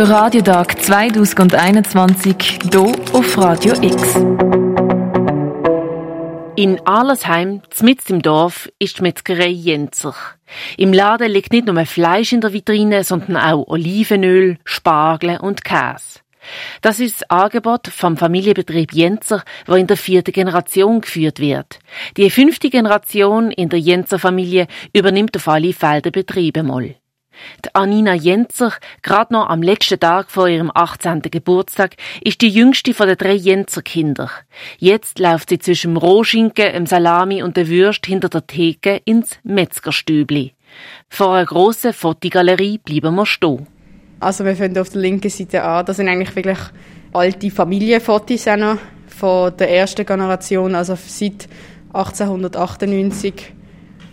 Der Radiotag 2021 hier auf Radio X. In Arlesheim, mitten im Dorf, ist die Metzgerei Jenzer. Im Laden liegt nicht nur Fleisch in der Vitrine, sondern auch Olivenöl, Spargel und Käse. Das ist das Angebot vom Familienbetrieb Jenzer, wo in der vierten Generation geführt wird. Die fünfte Generation in der Jenzer Familie übernimmt auf alle Fälle den Betrieb. Die Anina Jenzer, gerade noch am letzten Tag vor ihrem 18. Geburtstag, ist die jüngste von den drei Jenzer Kinder. Jetzt läuft sie zwischen dem Rohschinken, dem Salami und der Würst hinter der Theke ins Metzgerstübli. Vor einer grossen Fotogalerie bleiben wir stehen. Also wir fangen auf der linken Seite an. Das sind eigentlich wirklich alte Familienfotos von der ersten Generation, also seit 1898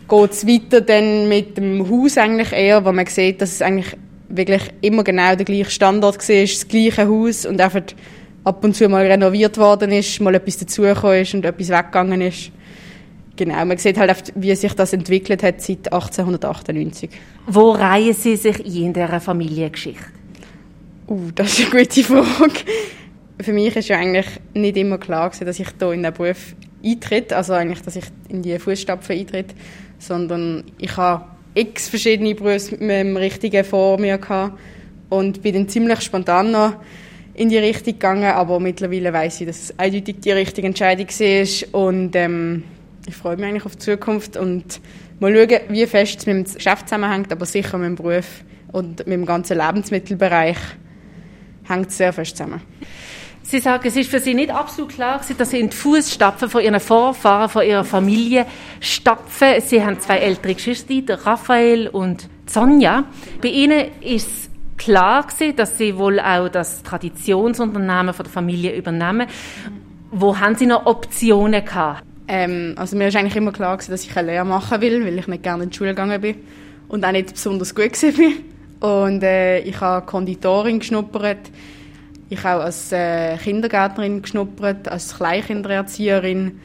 geht es weiter dann mit dem Haus eigentlich eher, wo man sieht, dass es eigentlich wirklich immer genau der gleiche Standort war, das gleiche Haus und einfach ab und zu mal renoviert worden ist, mal etwas dazugekommen ist und etwas weggegangen ist. Genau, man sieht halt, wie sich das entwickelt hat seit 1898. Wo reihen Sie sich ein in dieser Familiengeschichte? Uh, das ist eine gute Frage. Für mich ist ja eigentlich nicht immer klar gewesen, dass ich hier in den Beruf eintritt, also eigentlich, dass ich in die Fußstapfen eintritt, sondern ich habe x verschiedene Berufe mit dem Richtigen vor mir gehabt und bin dann ziemlich spontan noch in die Richtung gegangen, aber mittlerweile weiß ich, dass es eindeutig die richtige Entscheidung war und ähm, ich freue mich eigentlich auf die Zukunft und mal schauen, wie fest es mit dem Geschäft zusammenhängt, aber sicher mit dem Beruf und mit dem ganzen Lebensmittelbereich hängt es sehr fest zusammen. Sie sagen, es ist für Sie nicht absolut klar, dass Sie in die Fußstapfen von Ihren Vorfahren, von Ihrer Familie stapfen. Sie haben zwei ältere Geschwister, Raphael und Sonja. Bei Ihnen ist klar dass Sie wohl auch das Traditionsunternehmen von der Familie übernehmen. Wo haben Sie noch Optionen gehabt? Ähm, also mir ist eigentlich immer klar dass ich eine Lehre machen will, weil ich nicht gerne in die Schule gegangen bin und auch nicht besonders gut war. Und äh, ich habe Konditorin geschnuppert. Ich habe als äh, Kindergärtnerin geschnuppert, als Kleinkindererzieherin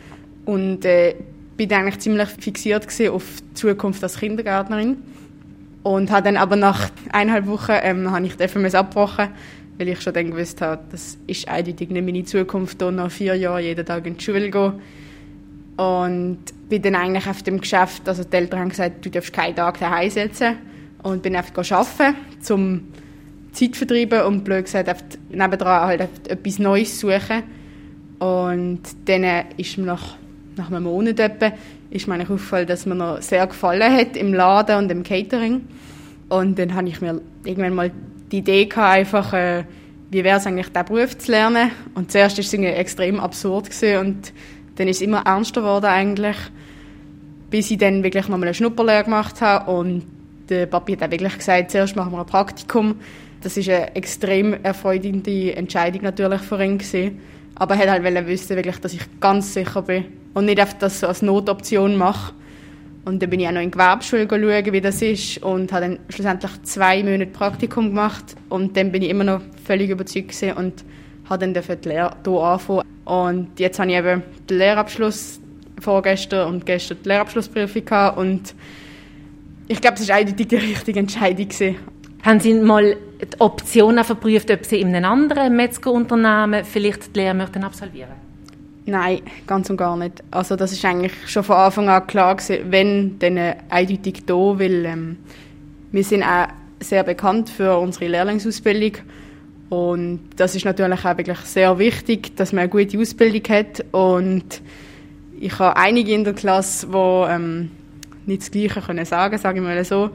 und äh, bin eigentlich ziemlich fixiert auf die Zukunft als Kindergärtnerin. Und habe dann aber nach eineinhalb Wochen ähm, habe ich die abgebrochen, weil ich schon dann gewusst habe, das ist eindeutig nicht meine Zukunft, hier nach vier Jahren jeden Tag in die Schule gehen. Und bin dann eigentlich auf dem Geschäft, also die Eltern haben gesagt, du darfst keinen Tag daheim setzen. Und bin einfach arbeiten, um Zeit vertreiben und blöd gesagt, nebendran halt etwas Neues suchen. Und dann ist mir nach, nach einem Monat etwa, ist mir aufgefallen, dass mir noch sehr gefallen hat im Laden und im Catering. Und dann habe ich mir irgendwann mal die Idee gehabt, einfach, äh, wie wäre es eigentlich, diesen Beruf zu lernen. Und zuerst war es extrem absurd gewesen und dann ist es immer ernster geworden eigentlich, bis ich dann wirklich noch mal eine Schnupperlehre gemacht habe und der Papi hat auch wirklich gesagt, zuerst machen wir ein Praktikum. Das ist eine extrem erfreuliche Entscheidung natürlich für ihn gewesen. Aber er wollte halt wissen, wirklich, dass ich ganz sicher bin und nicht einfach das als Notoption mache. Und dann bin ich auch noch in die Gewerbeschule schauen, wie das ist und habe dann schlussendlich zwei Monate Praktikum gemacht und dann bin ich immer noch völlig überzeugt und habe dann die Lehre hier angefangen. Und jetzt habe ich eben den Lehrabschluss vorgestern und gestern die Lehrabschlussprüfung gehabt und ich glaube, es war eindeutig die richtige Entscheidung. Gewesen. Haben Sie mal die Option verprüft, ob Sie in einem anderen Metzgerunternehmen vielleicht die Lehre möchten absolvieren Nein, ganz und gar nicht. Also das ist eigentlich schon von Anfang an klar gewesen, wenn, dann eindeutig da, weil ähm, wir sind auch sehr bekannt für unsere Lehrlingsausbildung und das ist natürlich auch wirklich sehr wichtig, dass man eine gute Ausbildung hat und ich habe einige in der Klasse, die ähm, nicht das Gleiche können sagen, sage ich mal so.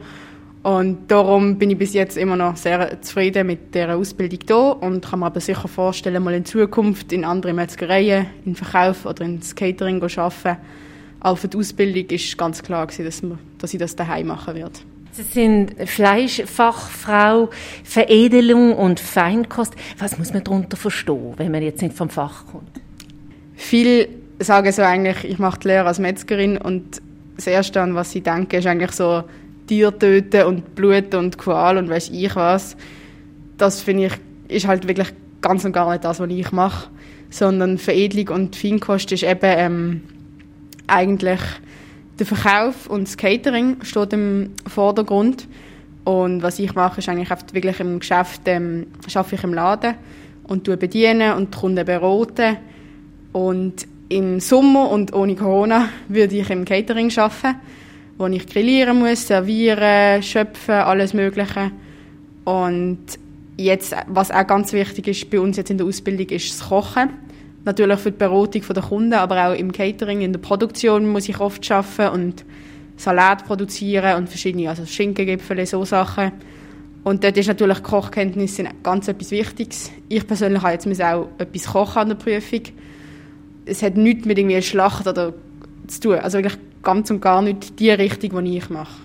Und darum bin ich bis jetzt immer noch sehr zufrieden mit der Ausbildung hier und kann mir aber sicher vorstellen, mal in Zukunft in andere Metzgereien, in Verkauf oder ins Catering zu arbeiten. Auch für die Ausbildung ist ganz klar gewesen, dass, man, dass ich das daheim machen werde. Sie sind Fleischfachfrau, Veredelung und Feinkost. Was muss man darunter verstehen, wenn man jetzt nicht vom Fach kommt? Viele sagen so eigentlich, ich mache die Lehre als Metzgerin und das Erste, an was sie denken, ist eigentlich so Tier töten und Blut und Qual und weiß ich was. Das finde ich, ist halt wirklich ganz und gar nicht das, was ich mache. Sondern Veredelung und Feinkost ist eben ähm, eigentlich der Verkauf und das Catering steht im Vordergrund. Und was ich mache, ist eigentlich oft wirklich im Geschäft, ähm, arbeite ich im Laden und bediene und die Kunden beraten. Und im Sommer und ohne Corona würde ich im Catering arbeiten, wo ich grillieren muss, servieren, schöpfen, alles Mögliche. Und jetzt, was auch ganz wichtig ist bei uns jetzt in der Ausbildung, ist das Kochen. Natürlich für die Beratung der Kunden, aber auch im Catering, in der Produktion muss ich oft arbeiten und Salat produzieren und verschiedene, also Schinkengipfel, so Sachen. Und dort ist natürlich Kochkenntnisse ganz etwas Wichtiges. Ich persönlich habe jetzt auch etwas kochen an der Prüfung. Es hat nichts mit irgendwie Schlacht oder zu tun. Also wirklich ganz und gar nicht die Richtung, die ich mache.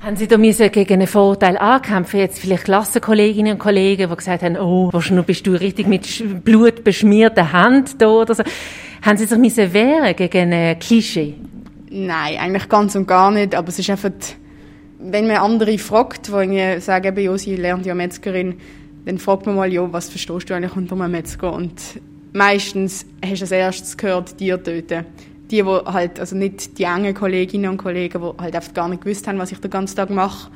Haben Sie da müssen gegen einen Vorteil ankämpfen? Jetzt vielleicht Klassenkolleginnen und Kollegen, die gesagt haben, oh, wahrscheinlich bist du richtig mit Blut beschmierter Hand da oder so. Haben Sie sich müssen wehren gegen ein Klischee? Nein, eigentlich ganz und gar nicht. Aber es ist einfach, wenn man andere fragt, die sagen, ja, sie lernt ja Metzgerin, dann fragt man mal, ja, was verstehst du eigentlich unter einem Metzger? Und meistens hast du als erstes gehört, Tier töten. Die, die halt, also nicht die engen Kolleginnen und Kollegen, die halt einfach gar nicht gewusst haben, was ich den ganzen Tag mache.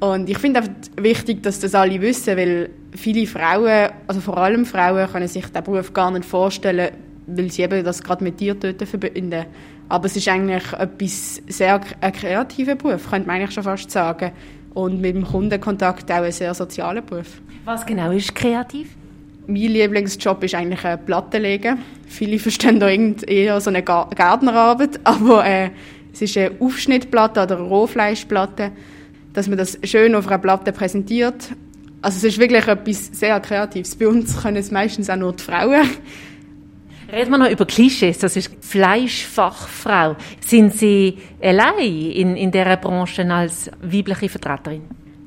Und ich finde einfach wichtig, dass das alle wissen, weil viele Frauen, also vor allem Frauen, können sich den Beruf gar nicht vorstellen, weil sie eben das gerade mit Tiertöten verbinden. Aber es ist eigentlich etwas sehr ein kreativer Beruf, könnte man eigentlich schon fast sagen. Und mit dem Kundenkontakt auch ein sehr sozialer Beruf. Was genau ist kreativ? Mein Lieblingsjob ist eigentlich eine Platte legen. Viele verstehen da eher so eine Gärtnerarbeit, aber äh, es ist eine Aufschnittplatte oder eine Rohfleischplatte, dass man das schön auf einer Platte präsentiert. Also es ist wirklich etwas sehr Kreatives. Bei uns können es meistens auch nur die Frauen. Reden wir noch über Klischees. Das ist Fleischfachfrau. Sind Sie allein in, in dieser Branche als weibliche Vertreterin?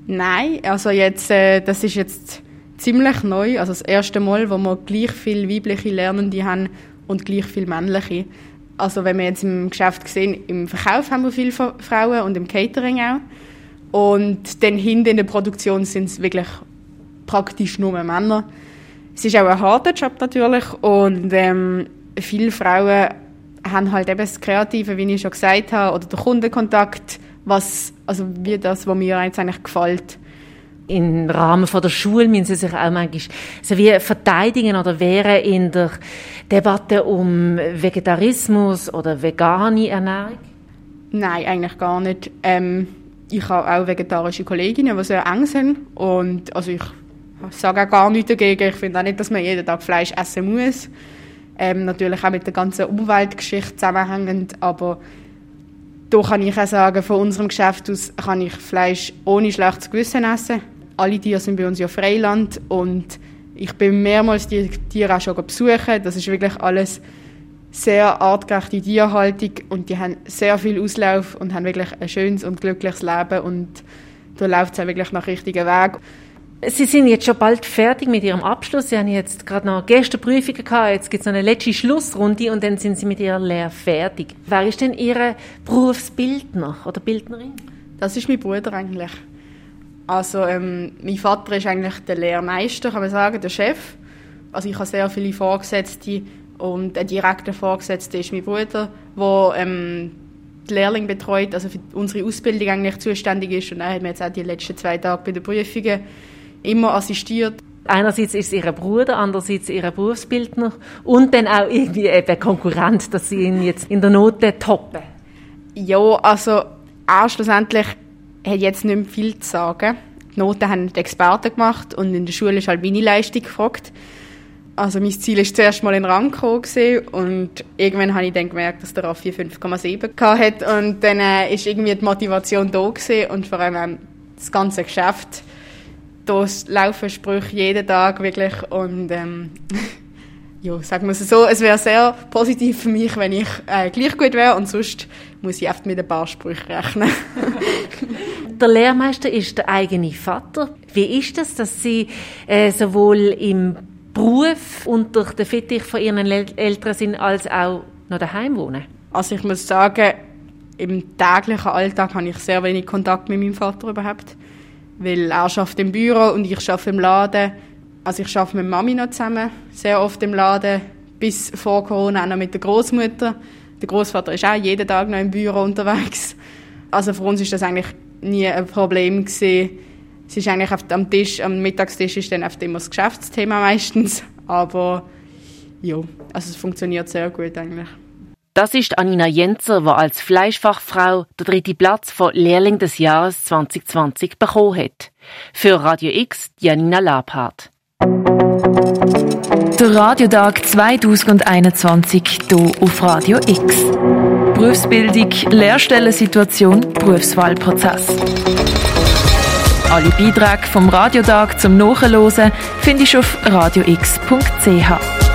Nein, also jetzt, äh, das ist jetzt ziemlich neu. Also das erste Mal, wo wir gleich viele weibliche Lernende haben und gleich viele männliche. Also wenn wir jetzt im Geschäft sehen, im Verkauf haben wir viele Frauen und im Catering auch. Und dann hinten in der Produktion sind es wirklich praktisch nur Männer. Es ist auch ein harter Job natürlich und ähm, viele Frauen haben halt eben das Kreative, wie ich schon gesagt habe, oder der Kundenkontakt, was, also wie das, was mir jetzt eigentlich gefällt. Im Rahmen von der Schule müssen Sie sich auch manchmal so wie verteidigen oder wehren in der Debatte um Vegetarismus oder vegane Ernährung? Nein, eigentlich gar nicht. Ähm, ich habe auch vegetarische Kolleginnen, die sehr eng sind und also ich sage auch gar nichts dagegen. Ich finde auch nicht, dass man jeden Tag Fleisch essen muss. Ähm, natürlich auch mit der ganzen Umweltgeschichte zusammenhängend, aber da kann ich auch sagen, von unserem Geschäft aus kann ich Fleisch ohne schlechtes Gewissen essen. Alle Tiere sind bei uns ja Freiland und ich bin mehrmals die Tiere auch schon besuchen. Das ist wirklich alles sehr artgerechte Tierhaltung und die haben sehr viel Auslauf und haben wirklich ein schönes und glückliches Leben und da läuft es auch wirklich nach richtigen Weg. Sie sind jetzt schon bald fertig mit Ihrem Abschluss. Sie haben jetzt gerade noch gestern Prüfungen gehabt. Jetzt gibt es noch eine letzte Schlussrunde und dann sind Sie mit Ihrer Lehre fertig. Wer ist denn Ihr Berufsbildner oder Bildnerin? Das ist mein Bruder eigentlich. Also ähm, mein Vater ist eigentlich der Lehrmeister, kann man sagen, der Chef. Also ich habe sehr viele Vorgesetzte und der direkte Vorgesetzte ist mein Bruder, der ähm, die Lehrling betreut, also für unsere Ausbildung eigentlich zuständig ist. Und er hat mir jetzt auch die letzten zwei Tage bei den Prüfungen immer assistiert. Einerseits ist es ihr Bruder, andererseits ihr Berufsbildner und dann auch irgendwie eben Konkurrent, dass sie ihn jetzt in der Note toppen. Ja, also auch schlussendlich hat jetzt nicht mehr viel zu sagen. Die Noten haben die Experten gemacht und in der Schule ist halt meine Leistung gefragt. Also mein Ziel ist zuerst mal in den Rang gekommen und irgendwann habe ich dann gemerkt, dass der Raffi 5,7 hat und dann äh, irgendwie die Motivation da gewesen und vor allem das ganze Geschäft da laufen Sprüche jeden Tag wirklich und ähm, ja, sagen wir es so, es wäre sehr positiv für mich, wenn ich äh, gleich gut wäre und sonst muss ich oft mit ein paar Sprüchen rechnen. der Lehrmeister ist der eigene Vater. Wie ist das, dass Sie äh, sowohl im Beruf unter der Fittich von Ihren Eltern sind, als auch noch daheim wohnen? Also ich muss sagen, im täglichen Alltag habe ich sehr wenig Kontakt mit meinem Vater überhaupt weil er arbeitet im Büro und ich arbeite im Laden. Also ich arbeite mit Mami noch zusammen, sehr oft im Laden, bis vor Corona auch noch mit der Großmutter. Der Großvater ist auch jeden Tag noch im Büro unterwegs. Also für uns ist das eigentlich nie ein Problem gesehen. Es ist eigentlich am Tisch, am Mittagstisch ist dann oft immer das Geschäftsthema meistens, aber ja, also es funktioniert sehr gut eigentlich. Das ist Anina Jenzer, die als Fleischfachfrau den dritten Platz von Lehrling des Jahres 2020 bekommen hat. Für Radio X Janina Labhardt. Der Radiotag 2021 hier auf Radio X. Berufsbildung, Lehrstellensituation, Berufswahlprozess. Alle Beiträge vom Radiotag zum Nachhören findest du auf radiox.ch.